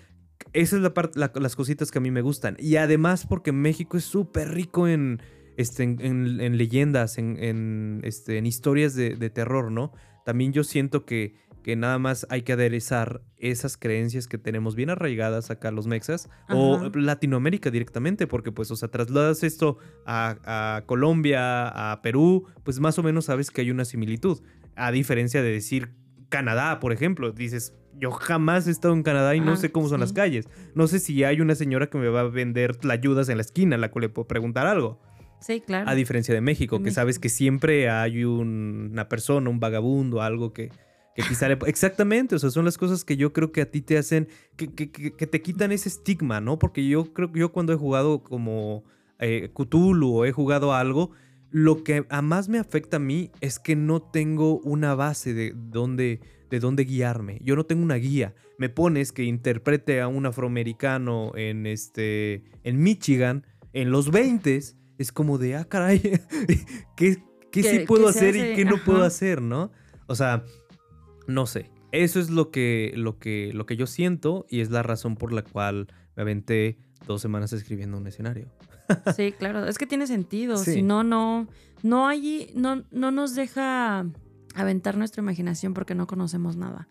esa es la parte, la- las cositas que a mí me gustan. Y además porque México es súper rico en, este, en, en- en leyendas, en, en, este, en historias de, de terror, ¿no? También yo siento que, que nada más hay que aderezar esas creencias que tenemos bien arraigadas acá los mexas o. Latinoamérica directamente, porque pues, o sea, trasladas esto a, a Colombia, a Perú, pues más o menos sabes que hay una similitud. A diferencia de decir Canadá, por ejemplo, dices, yo jamás he estado en Canadá y no Ah, sé cómo son las calles. No sé si hay una señora que me va a vender ayudas en la esquina, a la cual le puedo preguntar algo. Sí, claro. A diferencia de México, que sabes que siempre hay un- una persona, un vagabundo, algo que, que quizá le... Exactamente, o sea, son las cosas que yo creo que a ti te hacen, que, que- te quitan ese estigma, ¿no? Porque yo creo que yo cuando he jugado como eh, Cthulhu o he jugado algo, lo que a más me afecta a mí es que no tengo una base de dónde, de dónde guiarme. Yo no tengo una guía. Me pones que interprete a un afroamericano en, este, en Michigan en los 20 es como de, ah, caray, ¿qué, qué sí ¿Qué- puedo hacer y qué no puedo hacer, no? O sea, no sé. Eso es lo que, lo, que, lo que yo siento y es la razón por la cual me aventé dos semanas escribiendo un escenario. Sí, claro. Es que tiene sentido. Sí. Si no, no, no hay, no, no nos deja aventar nuestra imaginación porque no conocemos nada.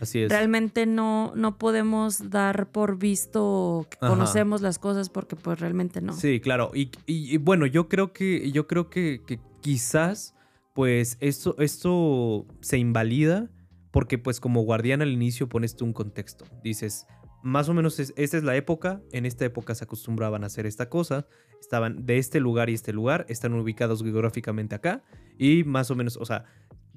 Así es. Realmente no, no podemos dar por visto que Ajá. conocemos las cosas porque pues realmente no. Sí, claro. Y, y- y bueno, yo creo que, yo creo que, que quizás, pues, esto, esto se invalida porque, pues, como guardián al inicio pones tú un contexto. Dices, más o menos es- esta es la época, en esta época se acostumbraban a hacer esta cosa, estaban de este lugar y este lugar, están ubicados geográficamente acá y más o menos, o sea,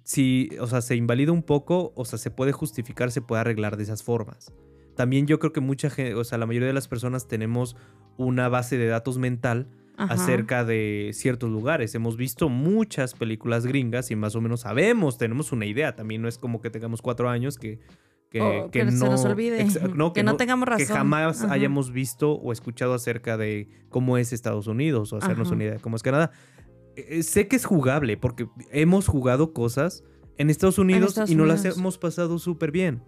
si, o sea, se invalida un poco, o sea, se puede justificar, se puede arreglar de esas formas. También yo creo que mucha gente, o sea, la mayoría de las personas tenemos una base de datos mental Ajá. acerca de ciertos lugares. Hemos visto muchas películas gringas y más o menos sabemos, tenemos una idea. También no es como que tengamos cuatro años que, que, O que que se no, nos olvide. no, Que no tengamos Que razón. jamás Ajá. hayamos visto o escuchado acerca de cómo es Estados Unidos o hacernos Ajá. una idea de cómo es Canadá. Eh, sé que es jugable porque hemos jugado cosas en Estados Unidos Estados y no las hemos pasado súper bien.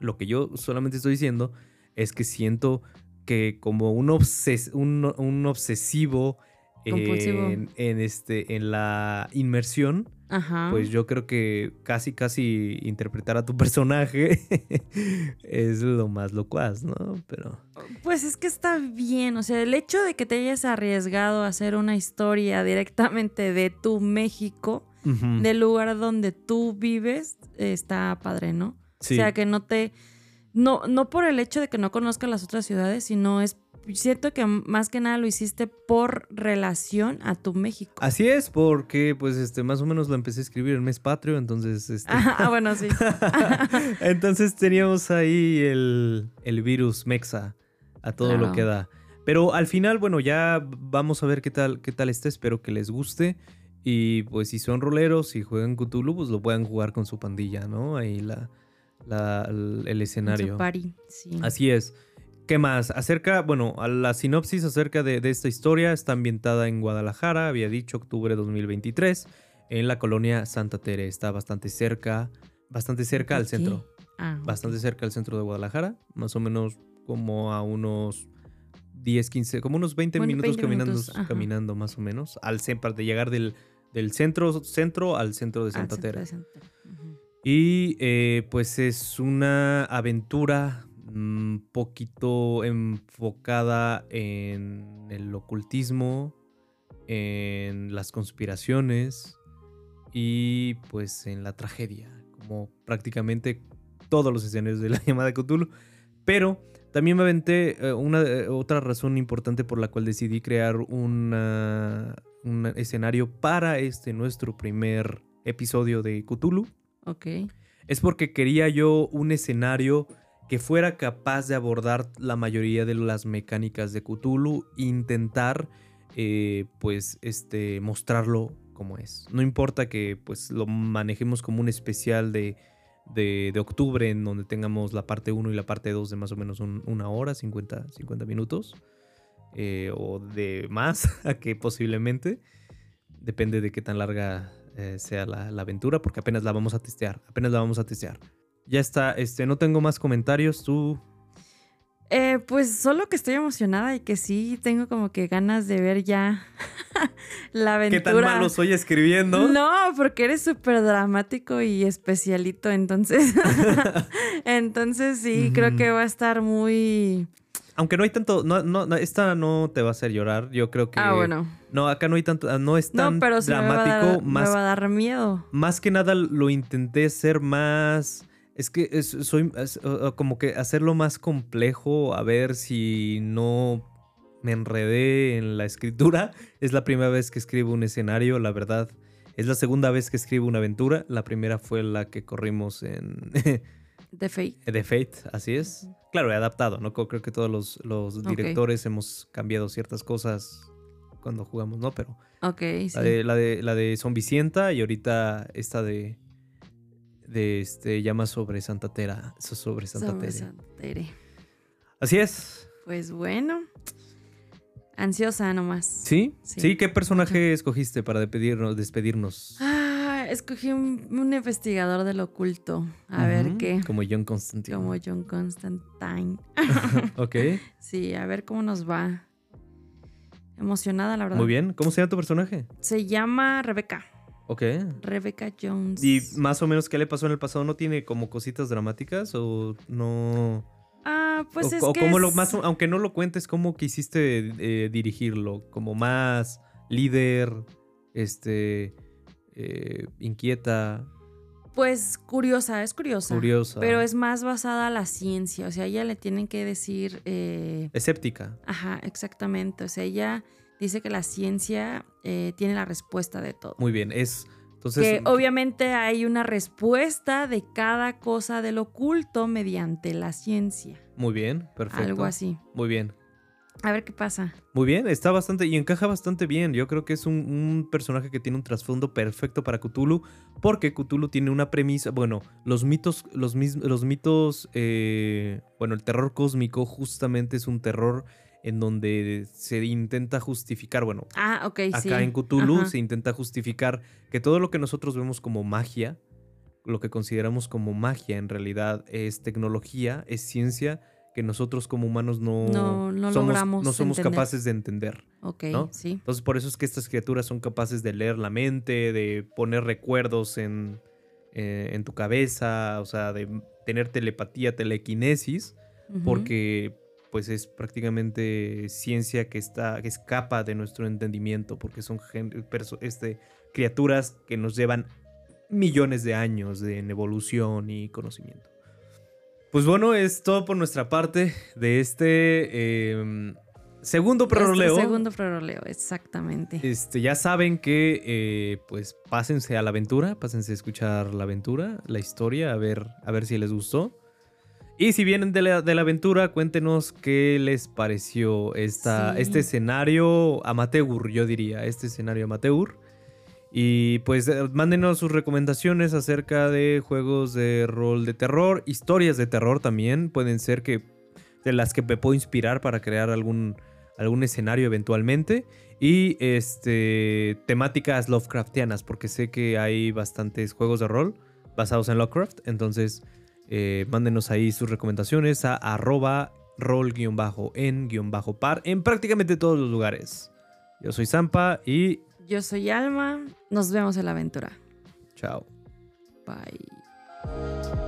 Lo que yo solamente estoy diciendo es que siento que como un, obses- un, un obsesivo en, en este, en la inmersión, Ajá. pues yo creo que casi, casi interpretar a tu personaje es lo más locuaz, ¿no? Pero... Pues es que está bien, o sea, el hecho de que te hayas arriesgado a hacer una historia directamente de tu México, del lugar donde tú vives, está padre, ¿no? sí. O sea, que no te... No, no por el hecho de que no conozcas las otras ciudades, sino es... Siento que más que nada lo hiciste por relación a tu México. Así es, porque pues este más o menos lo empecé a escribir en mes patrio, entonces este, Ah, bueno, sí. entonces teníamos ahí el, el virus mexa a todo lo que da. Pero al final, bueno, ya vamos a ver qué tal, qué tal está. Espero que les guste. Y pues si son roleros y juegan Cthulhu, pues lo puedan jugar con su pandilla, ¿no? Ahí la, la- el, el Su escenario. party, sí. Así es. ¿Qué más? Acerca, bueno, a la sinopsis acerca de, de esta historia está ambientada en Guadalajara, había dicho octubre de 2023, en la colonia Santa Tere. Está bastante cerca, bastante cerca al centro, Ah, bastante cerca al centro de Guadalajara, más o menos como a unos 10, 15, como unos 20 Bueno, minutos 20 caminando, minutos, caminando más o menos, al centro, de llegar del, del centro, centro al centro de Santa. Ujú. Y eh, pues es una aventura un poquito enfocada en el ocultismo, en las conspiraciones y pues en la tragedia, como prácticamente todos los escenarios de la llamada de Cthulhu. Pero también me aventé eh, una eh, otra razón importante por la cual decidí crear una- un escenario para este nuestro primer episodio de Cthulhu Ok. es porque quería yo un escenario que fuera capaz de abordar la mayoría de las mecánicas de Cthulhu e intentar eh, pues este mostrarlo como es. No importa que pues lo manejemos como un especial de, de, octubre en donde tengamos la parte 1 y la parte 2 de más o menos un- una hora, 50, 50 minutos. eh, o de más a que posiblemente. Depende de qué tan larga eh, sea la, la aventura, porque apenas la vamos a testear. Apenas la vamos a testear. Ya está, este, no tengo más comentarios. Tú. Eh, pues solo que estoy emocionada y que sí tengo como que ganas de ver ya la aventura. ¿Qué tan malo soy escribiendo? No, porque eres súper dramático y especialito, entonces. entonces sí, creo que va a estar muy. Aunque no hay tanto. No, no, no, esta no te va a hacer llorar. Yo creo que. Ah, bueno. No, acá no hay tanto. No es tan No, pero sí me va, a dramático. me va a dar miedo. más que nada lo intenté hacer más. Es que es- soy es, como que hacerlo más complejo, a ver si no me enredé en la escritura. Es la primera vez que escribo un escenario, la verdad. Es la segunda vez que escribo una aventura. La primera fue la que corrimos en De Fate. The Fate, así es. Claro, he adaptado, ¿no? Creo que todos los, directores hemos cambiado ciertas cosas cuando jugamos, ¿no? Pero Ok, sí. la de, la de, la de Zombicienta y ahorita esta de. De este. Llama sobre Santa Tera. Sobre Santa Sobre Tere. Santa Tere. Así es. Pues bueno. Ansiosa nomás. ¿Sí? ¿Sí? Sí. ¿Qué personaje escogiste para despedirnos? despedirnos? Ah, escogí un, un investigador del oculto. A ver qué. Como John Constantine. Como John Constantine. ok. Sí, a ver cómo nos va. Emocionada, la verdad. Muy bien. ¿Cómo se llama tu personaje? Se llama Rebeca. Ok. Rebeca Jones. ¿Y más o menos qué le pasó en el pasado? ¿No tiene como cositas dramáticas o no? Ah, pues o, es o que cómo lo es- más, aunque no lo cuentes, ¿cómo quisiste eh, dirigirlo? Como más líder, este, eh, inquieta, Pues curiosa, es curiosa. curiosa, Pero es más basada a la ciencia. O sea, ella le tienen que decir. eh, escéptica. Ajá, exactamente. O sea, ella dice que la ciencia eh, tiene la respuesta de todo. Muy bien, es entonces que obviamente hay una respuesta de cada cosa del oculto mediante la ciencia. muy bien, perfecto. Algo así. Muy bien. A ver qué pasa. Muy bien, está bastante y encaja bastante bien. Yo creo que es un, un personaje que tiene un trasfondo perfecto para Cthulhu, porque Cthulhu tiene una premisa. Bueno, los mitos, los, los mitos, eh, bueno, el terror cósmico justamente es un terror en donde se intenta justificar, bueno, Ah, ok, sí. acá en Cthulhu Ajá. se intenta justificar que todo lo que nosotros vemos como magia, lo que consideramos como magia en realidad es tecnología, es ciencia que nosotros como humanos no, No- no somos, logramos no somos entender. capaces de entender. Ok, ¿no? sí. Entonces por eso es que estas criaturas son capaces de leer la mente, de poner recuerdos en, eh, en tu cabeza, o sea, de tener telepatía, telequinesis, porque pues es prácticamente ciencia que está que escapa de nuestro entendimiento porque son este, criaturas que nos llevan millones de años de en evolución y conocimiento. Pues bueno, es todo por nuestra parte de este eh, segundo proroleo. segundo proroleo, exactamente. Este, ya saben que, eh, pues, pásense a la aventura, pásense a escuchar la aventura, la historia, a ver, a ver si les gustó. Y si vienen de la, de la aventura, cuéntenos qué les pareció esta, Sí. este escenario amateur, yo diría, este escenario amateur. Y pues eh, mándenos sus recomendaciones acerca de juegos de rol de terror, historias de terror también, pueden ser que de las que me puedo inspirar para crear algún, algún escenario eventualmente. Y este temáticas Lovecraftianas, porque sé que hay bastantes juegos de rol basados en Lovecraft. Entonces, eh, mándenos ahí sus recomendaciones a arroba roll-en-par en prácticamente todos los lugares. Yo soy Zampa y Yo soy Alma. Nos vemos en la aventura. Chao. Bye.